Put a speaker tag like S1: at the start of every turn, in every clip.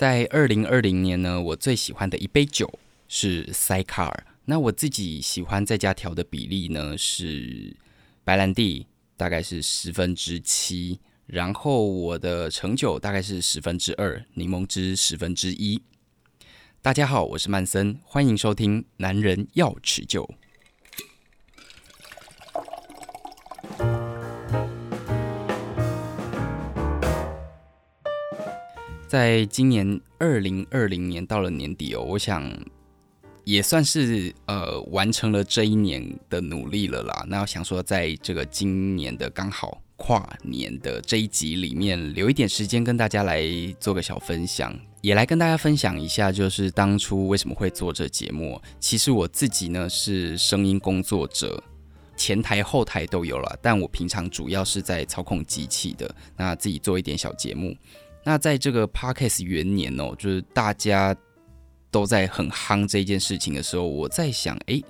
S1: 在二零二零年呢，我最喜欢的一杯酒是塞卡尔。那我自己喜欢在家调的比例呢是白兰地大概是十分之七，然后我的橙酒大概是十分之二，柠檬汁十分之一。大家好，我是曼森，欢迎收听《男人要持久》。在今年二零二零年到了年底哦，我想也算是呃完成了这一年的努力了啦。那我想说，在这个今年的刚好跨年的这一集里面，留一点时间跟大家来做个小分享，也来跟大家分享一下，就是当初为什么会做这节目。其实我自己呢是声音工作者，前台后台都有了，但我平常主要是在操控机器的，那自己做一点小节目。那在这个 Podcast 元年哦，就是大家都在很夯这件事情的时候，我在想，诶，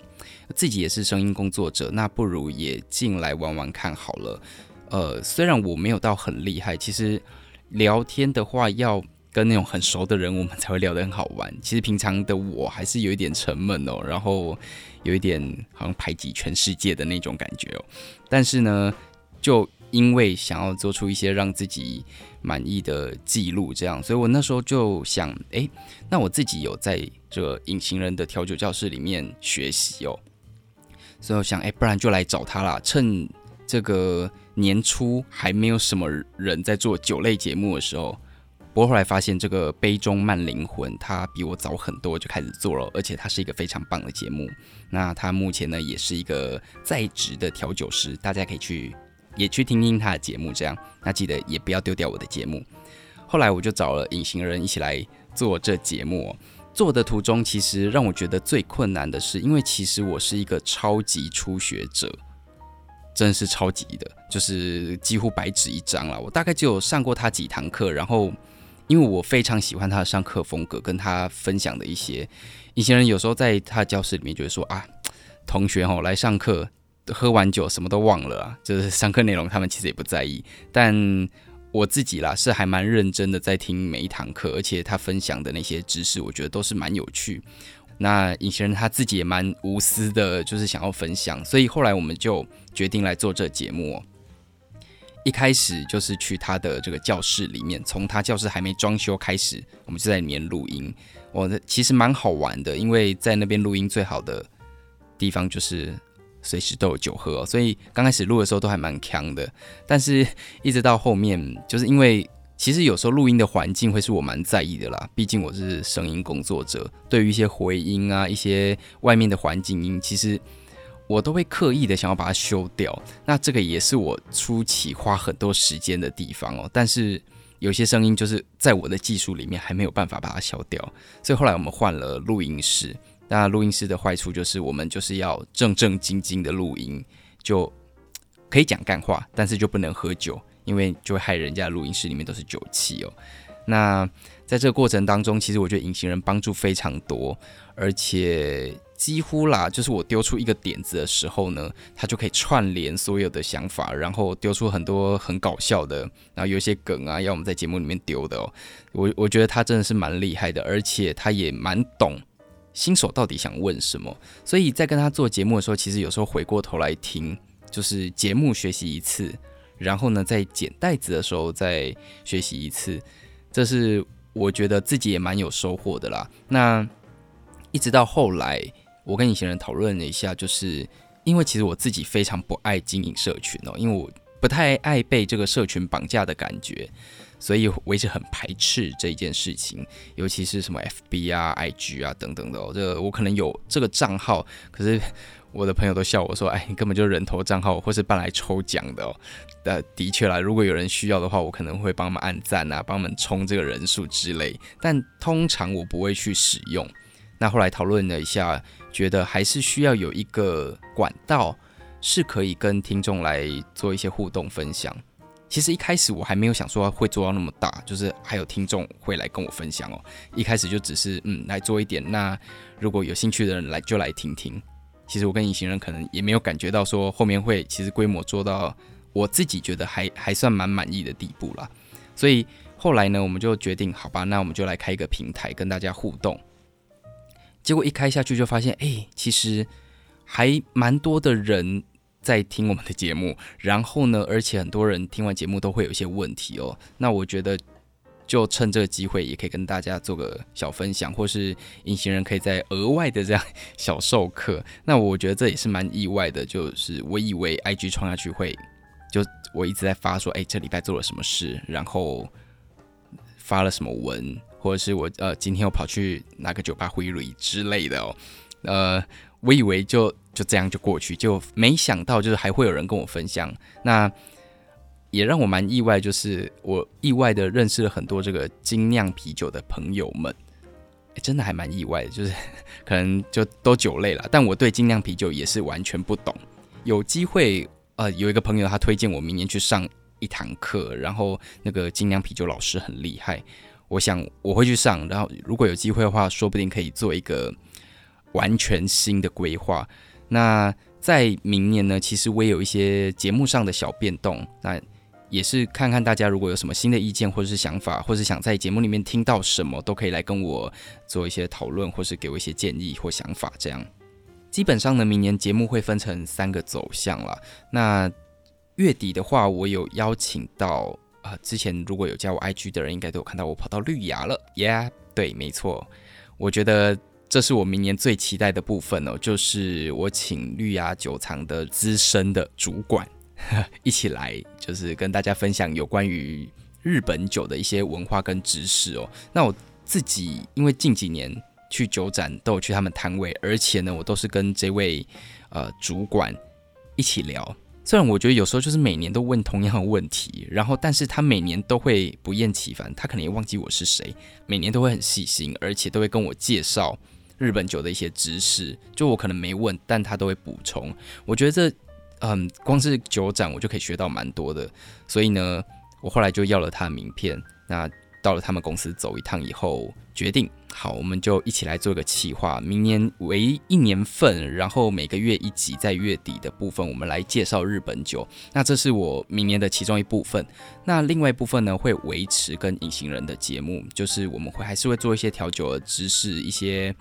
S1: 自己也是声音工作者，那不如也进来玩玩看好了。呃，虽然我没有到很厉害，其实聊天的话要跟那种很熟的人，我们才会聊得很好玩。其实平常的我还是有一点沉闷哦，然后有一点好像排挤全世界的那种感觉哦。但是呢，就因为想要做出一些让自己满意的记录，这样，所以我那时候就想，哎，那我自己有在这隐形人的调酒教室里面学习哦，所以我想，哎，不然就来找他啦。趁这个年初还没有什么人在做酒类节目的时候，不过后来发现这个杯中慢灵魂，他比我早很多就开始做了，而且他是一个非常棒的节目。那他目前呢，也是一个在职的调酒师，大家可以去。也去听听他的节目，这样，那记得也不要丢掉我的节目。后来我就找了隐形人一起来做这节目。做的途中，其实让我觉得最困难的是，因为其实我是一个超级初学者，真是超级的，就是几乎白纸一张了。我大概只有上过他几堂课，然后因为我非常喜欢他的上课风格，跟他分享的一些隐形人，有时候在他的教室里面就会说啊，同学吼来上课。喝完酒什么都忘了啊，就是上课内容他们其实也不在意，但我自己啦是还蛮认真的在听每一堂课，而且他分享的那些知识，我觉得都是蛮有趣。那隐形人他自己也蛮无私的，就是想要分享，所以后来我们就决定来做这节目。一开始就是去他的这个教室里面，从他教室还没装修开始，我们就在里面录音。我的其实蛮好玩的，因为在那边录音最好的地方就是。随时都有酒喝哦，所以刚开始录的时候都还蛮强的，但是一直到后面，就是因为其实有时候录音的环境会是我蛮在意的啦，毕竟我是声音工作者，对于一些回音啊、一些外面的环境音，其实我都会刻意的想要把它修掉。那这个也是我初期花很多时间的地方哦，但是有些声音就是在我的技术里面还没有办法把它消掉，所以后来我们换了录音室。那录音室的坏处就是，我们就是要正正经经的录音，就可以讲干话，但是就不能喝酒，因为就会害人家录音室里面都是酒气哦。那在这个过程当中，其实我觉得隐形人帮助非常多，而且几乎啦，就是我丢出一个点子的时候呢，他就可以串联所有的想法，然后丢出很多很搞笑的，然后有一些梗啊，要我们在节目里面丢的哦。我我觉得他真的是蛮厉害的，而且他也蛮懂。新手到底想问什么？所以在跟他做节目的时候，其实有时候回过头来听，就是节目学习一次，然后呢，在剪袋子的时候再学习一次，这是我觉得自己也蛮有收获的啦。那一直到后来，我跟隐形人讨论了一下，就是因为其实我自己非常不爱经营社群哦，因为我不太爱被这个社群绑架的感觉。所以我一直很排斥这一件事情，尤其是什么 FB 啊、IG 啊等等的。这个我可能有这个账号，可是我的朋友都笑我说：“哎，你根本就人头账号，或是办来抽奖的哦。”的的确啦，如果有人需要的话，我可能会帮他们按赞啊，帮他们冲这个人数之类。但通常我不会去使用。那后来讨论了一下，觉得还是需要有一个管道，是可以跟听众来做一些互动分享。其实一开始我还没有想说会做到那么大，就是还有听众会来跟我分享哦。一开始就只是嗯来做一点，那如果有兴趣的人来就来听听。其实我跟隐形人可能也没有感觉到说后面会其实规模做到我自己觉得还还算蛮满意的地步啦。所以后来呢，我们就决定，好吧，那我们就来开一个平台跟大家互动。结果一开下去就发现，哎，其实还蛮多的人在听我们的节目，然后呢，而且很多人听完节目都会有一些问题哦。那我觉得。就趁这个机会，也可以跟大家做个小分享，或是隐形人可以再额外的这样小授课。那我觉得这也是蛮意外的，就是我以为 IG 创下去会，就我一直在发说，哎，这礼拜做了什么事，然后发了什么文，或者是我呃今天又跑去哪个酒吧会议之类的哦。呃，我以为就就这样就过去，就没想到就是还会有人跟我分享。那也让我蛮意外，就是我意外的认识了很多这个精酿啤酒的朋友们，欸，真的还蛮意外的，就是可能就都酒类了，但我对精酿啤酒也是完全不懂。有机会，呃，有一个朋友他推荐我明年去上一堂课，然后那个精酿啤酒老师很厉害，我想我会去上，然后如果有机会的话，说不定可以做一个完全新的规划。那在明年呢，其实我也有一些节目上的小变动，那。也是看看大家如果有什么新的意见或者是想法，或是想在节目里面听到什么，都可以来跟我做一些讨论，或是给我一些建议或想法。这样，基本上呢，明年节目会分成三个走向了。那月底的话，我有邀请到啊、之前如果有加我 IG 的人，应该都有看到我跑到绿芽了。Yeah，对，没错。我觉得这是我明年最期待的部分哦，就是我请绿芽酒藏的资深的主管。一起来，就是跟大家分享有关于日本酒的一些文化跟知识哦。那我自己因为近几年去酒展都有去他们摊位，而且呢，我都是跟这位呃主管一起聊。虽然我觉得有时候就是每年都问同样的问题，然后但是他每年都会不厌其烦，他可能也忘记我是谁，每年都会很细心，而且都会跟我介绍日本酒的一些知识。就我可能没问，但他都会补充。我觉得这。嗯，光是酒展我就可以学到蛮多的，所以呢，我后来就要了他的名片。那到了他们公司走一趟以后，决定好，我们就一起来做个企划，明年为一年份，然后每个月一集，在月底的部分，我们来介绍日本酒。那这是我明年的其中一部分。那另外一部分呢，会维持跟隐形人的节目，就是我们会还是会做一些调酒的知识，一些。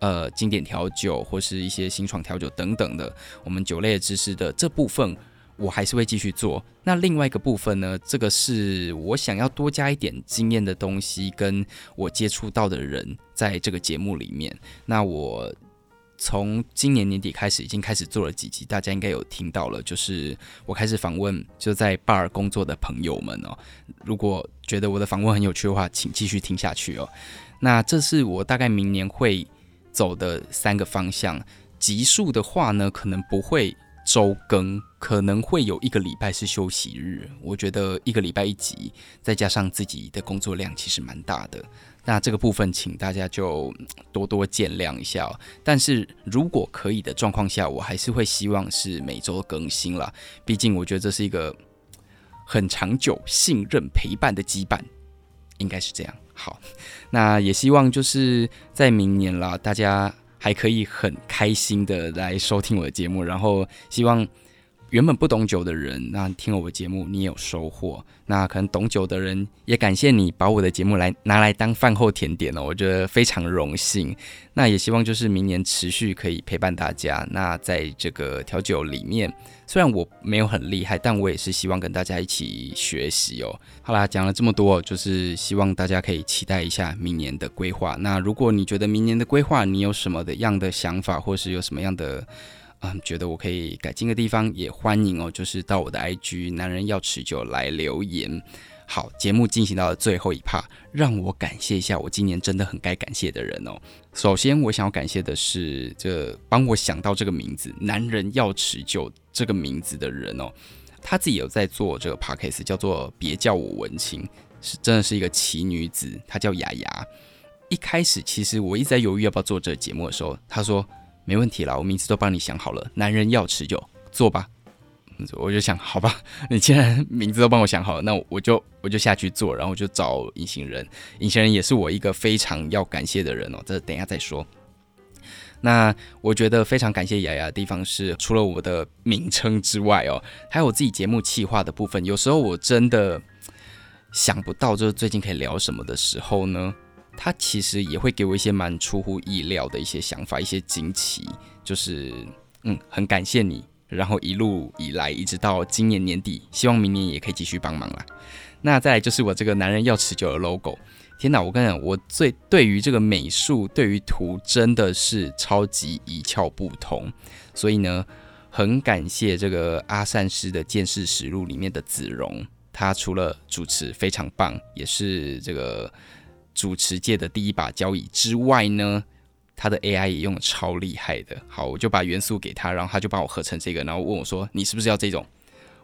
S1: 呃，经典调酒或是一些新创调酒等等的，我们酒类的知识的这部分，我还是会继续做。那另外一个部分呢，这个是我想要多加一点经验的东西，跟我接触到的人在这个节目里面。那我从今年年底开始，已经开始做了几集，大家应该有听到了，就是我开始访问就在 bar 工作的朋友们哦。如果觉得我的访问很有趣的话，请继续听下去哦。那这是我大概明年会。走的三个方向，集数的话呢，可能不会周更，可能会有一个礼拜是休息日。我觉得一个礼拜一集，再加上自己的工作量，其实蛮大的。那这个部分，请大家就多多见谅一下。但是如果可以的状况下，我还是会希望是每周更新啦。毕竟我觉得这是一个很长久、信任、陪伴的羁绊，应该是这样。好，那也希望就是在明年啦，大家还可以很开心的来收听我的节目，然后希望。原本不懂酒的人，那听了我的节目，你也有收获。那可能懂酒的人，也感谢你把我的节目来拿来当饭后甜点哦，我觉得非常荣幸。那也希望就是明年持续可以陪伴大家。那在这个调酒里面，虽然我没有很厉害，但我也是希望跟大家一起学习哦。好啦，讲了这么多，就是希望大家可以期待一下明年的规划。那如果你觉得明年的规划，你有什么的样的想法，或是有什么样的？嗯，觉得我可以改进的地方也欢迎哦，就是到我的 IG 男人要持久来留言。好，节目进行到了最后一趴，让我感谢一下我今年真的很该感谢的人哦。首先，我想要感谢的是这帮我想到这个名字“男人要持久”这个名字的人哦，他自己有在做这个 podcast，叫做“别叫我文青”，是真的是一个奇女子，她叫雅雅。一开始其实我一直在犹豫要不要做这个节目的时候，她说。没问题啦，我名字都帮你想好了。男人要持久，做吧。我就想，好吧，你既然名字都帮我想好了，那我就我就下去做，然后我就找隐形人。隐形人也是我一个非常要感谢的人哦，这等一下再说。那我觉得非常感谢雅雅的地方是，除了我的名称之外哦，还有我自己节目企划的部分。有时候我真的想不到就是最近可以聊什么的时候呢，他其实也会给我一些蛮出乎意料的一些想法，一些惊奇。就是嗯，很感谢你，然后一路以来一直到今年年底，希望明年也可以继续帮忙啦。那再来就是我这个男人要持久的 logo。天哪，我跟你讲，我最对于这个美术，对于图真的是超级一窍不通。所以呢，很感谢这个阿善师的见识实录里面的子荣，他除了主持非常棒，也是这个。主持界的第一把交椅之外呢，他的 AI 也用的超厉害的。好，我就把元素给他，然后他就帮我合成这个，然后问我说：“你是不是要这种？”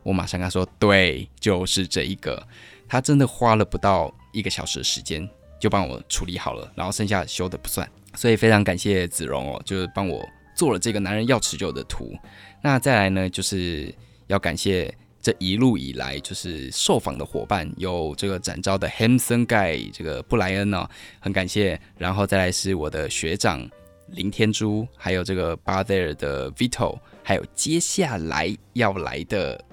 S1: 我马上跟他说：“对，就是这一个。”他真的花了不到一个小时的时间就帮我处理好了，然后剩下修的不算。所以非常感谢子荣哦，就是帮我做了这个男人要持久的图。那再来呢，就是要感谢。这一路以来，就是受访的伙伴有这个展昭的 Hamson Guy，这个布莱恩哦，很感谢。然后再来是我的学长林天珠，还有这个 Bar There 的 Vito，还有接下来要来的。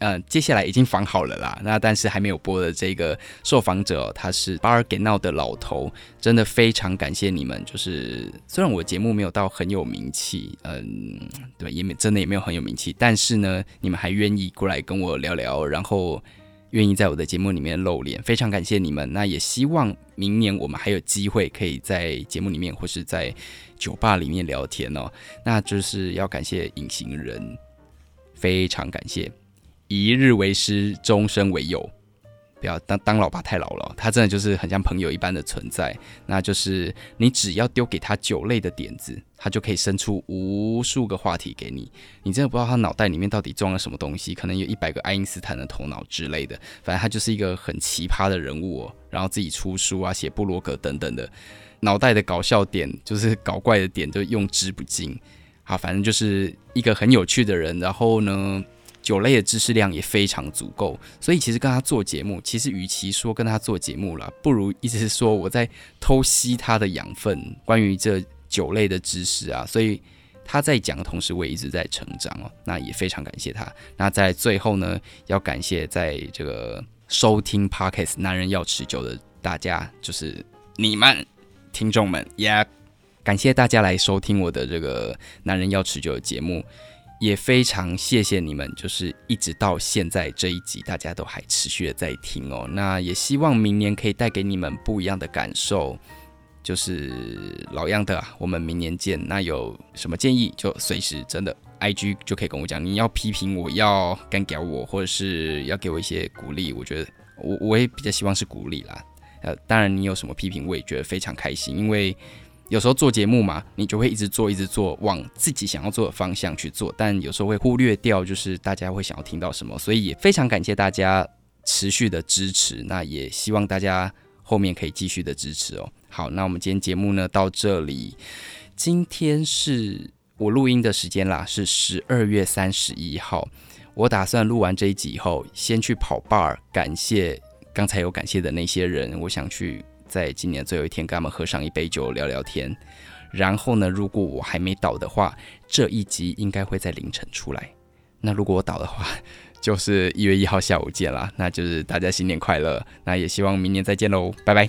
S1: 嗯，接下来已经访好了啦。那但是还没有播的这个受访者，他是巴尔给闹的老头，真的非常感谢你们。就是虽然我节目没有到很有名气，嗯，对，也没真的也没有很有名气，但是呢，你们还愿意过来跟我聊聊，然后愿意在我的节目里面露脸，非常感谢你们。那也希望明年我们还有机会可以在节目里面或是在酒吧里面聊天哦。那就是要感谢隐形人，非常感谢。一日为师，终身为友。不要当当老爸太老了，他真的就是很像朋友一般的存在。那就是你只要丢给他酒类的点子，他就可以生出无数个话题给你。你真的不知道他脑袋里面到底装了什么东西，可能有一百个爱因斯坦的头脑之类的。反正他就是一个很奇葩的人物哦。然后自己出书啊，写布罗格等等的，脑袋的搞笑点就是搞怪的点就用之不尽。好，反正就是一个很有趣的人。然后呢，酒类的知识量也非常足够，所以其实跟他做节目，其实与其说跟他做节目了，不如一直是说我在偷吸他的养分，关于这酒类的知识啊。所以他在讲的同时，我也一直在成长哦。那也非常感谢他。那在最后呢，要感谢在这个收听 Podcast《男人要持久》的大家，就是你们听众们，也感谢大家来收听我的这个《男人要持久》的节目。也非常谢谢你们，就是一直到现在这一集，大家都还持续的在听哦。那也希望明年可以带给你们不一样的感受。就是老样的，我们明年见。那有什么建议，就随时真的 IG 就可以跟我讲。你要批评我，要干掉我，或者是要给我一些鼓励，我觉得我我也比较希望是鼓励啦。呃，当然你有什么批评，我也觉得非常开心，因为。有时候做节目嘛，你就会一直做，一直做，往自己想要做的方向去做，但有时候会忽略掉，就是大家会想要听到什么。所以也非常感谢大家持续的支持，那也希望大家后面可以继续的支持哦。好，那我们今天节目呢到这里，今天是我录音的时间啦，是十二月三十一号。我打算录完这一集以后，先去跑 bar，感谢刚才有感谢的那些人，我想去。在今年最后一天，跟他们喝上一杯酒，聊聊天。然后呢，如果我还没倒的话，这一集应该会在凌晨出来。那如果我倒的话，就是一月一号下午见啦。那就是大家新年快乐。那也希望明年再见喽，拜拜。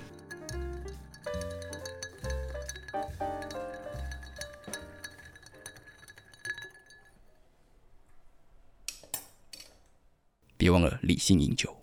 S1: 别忘了理性饮酒。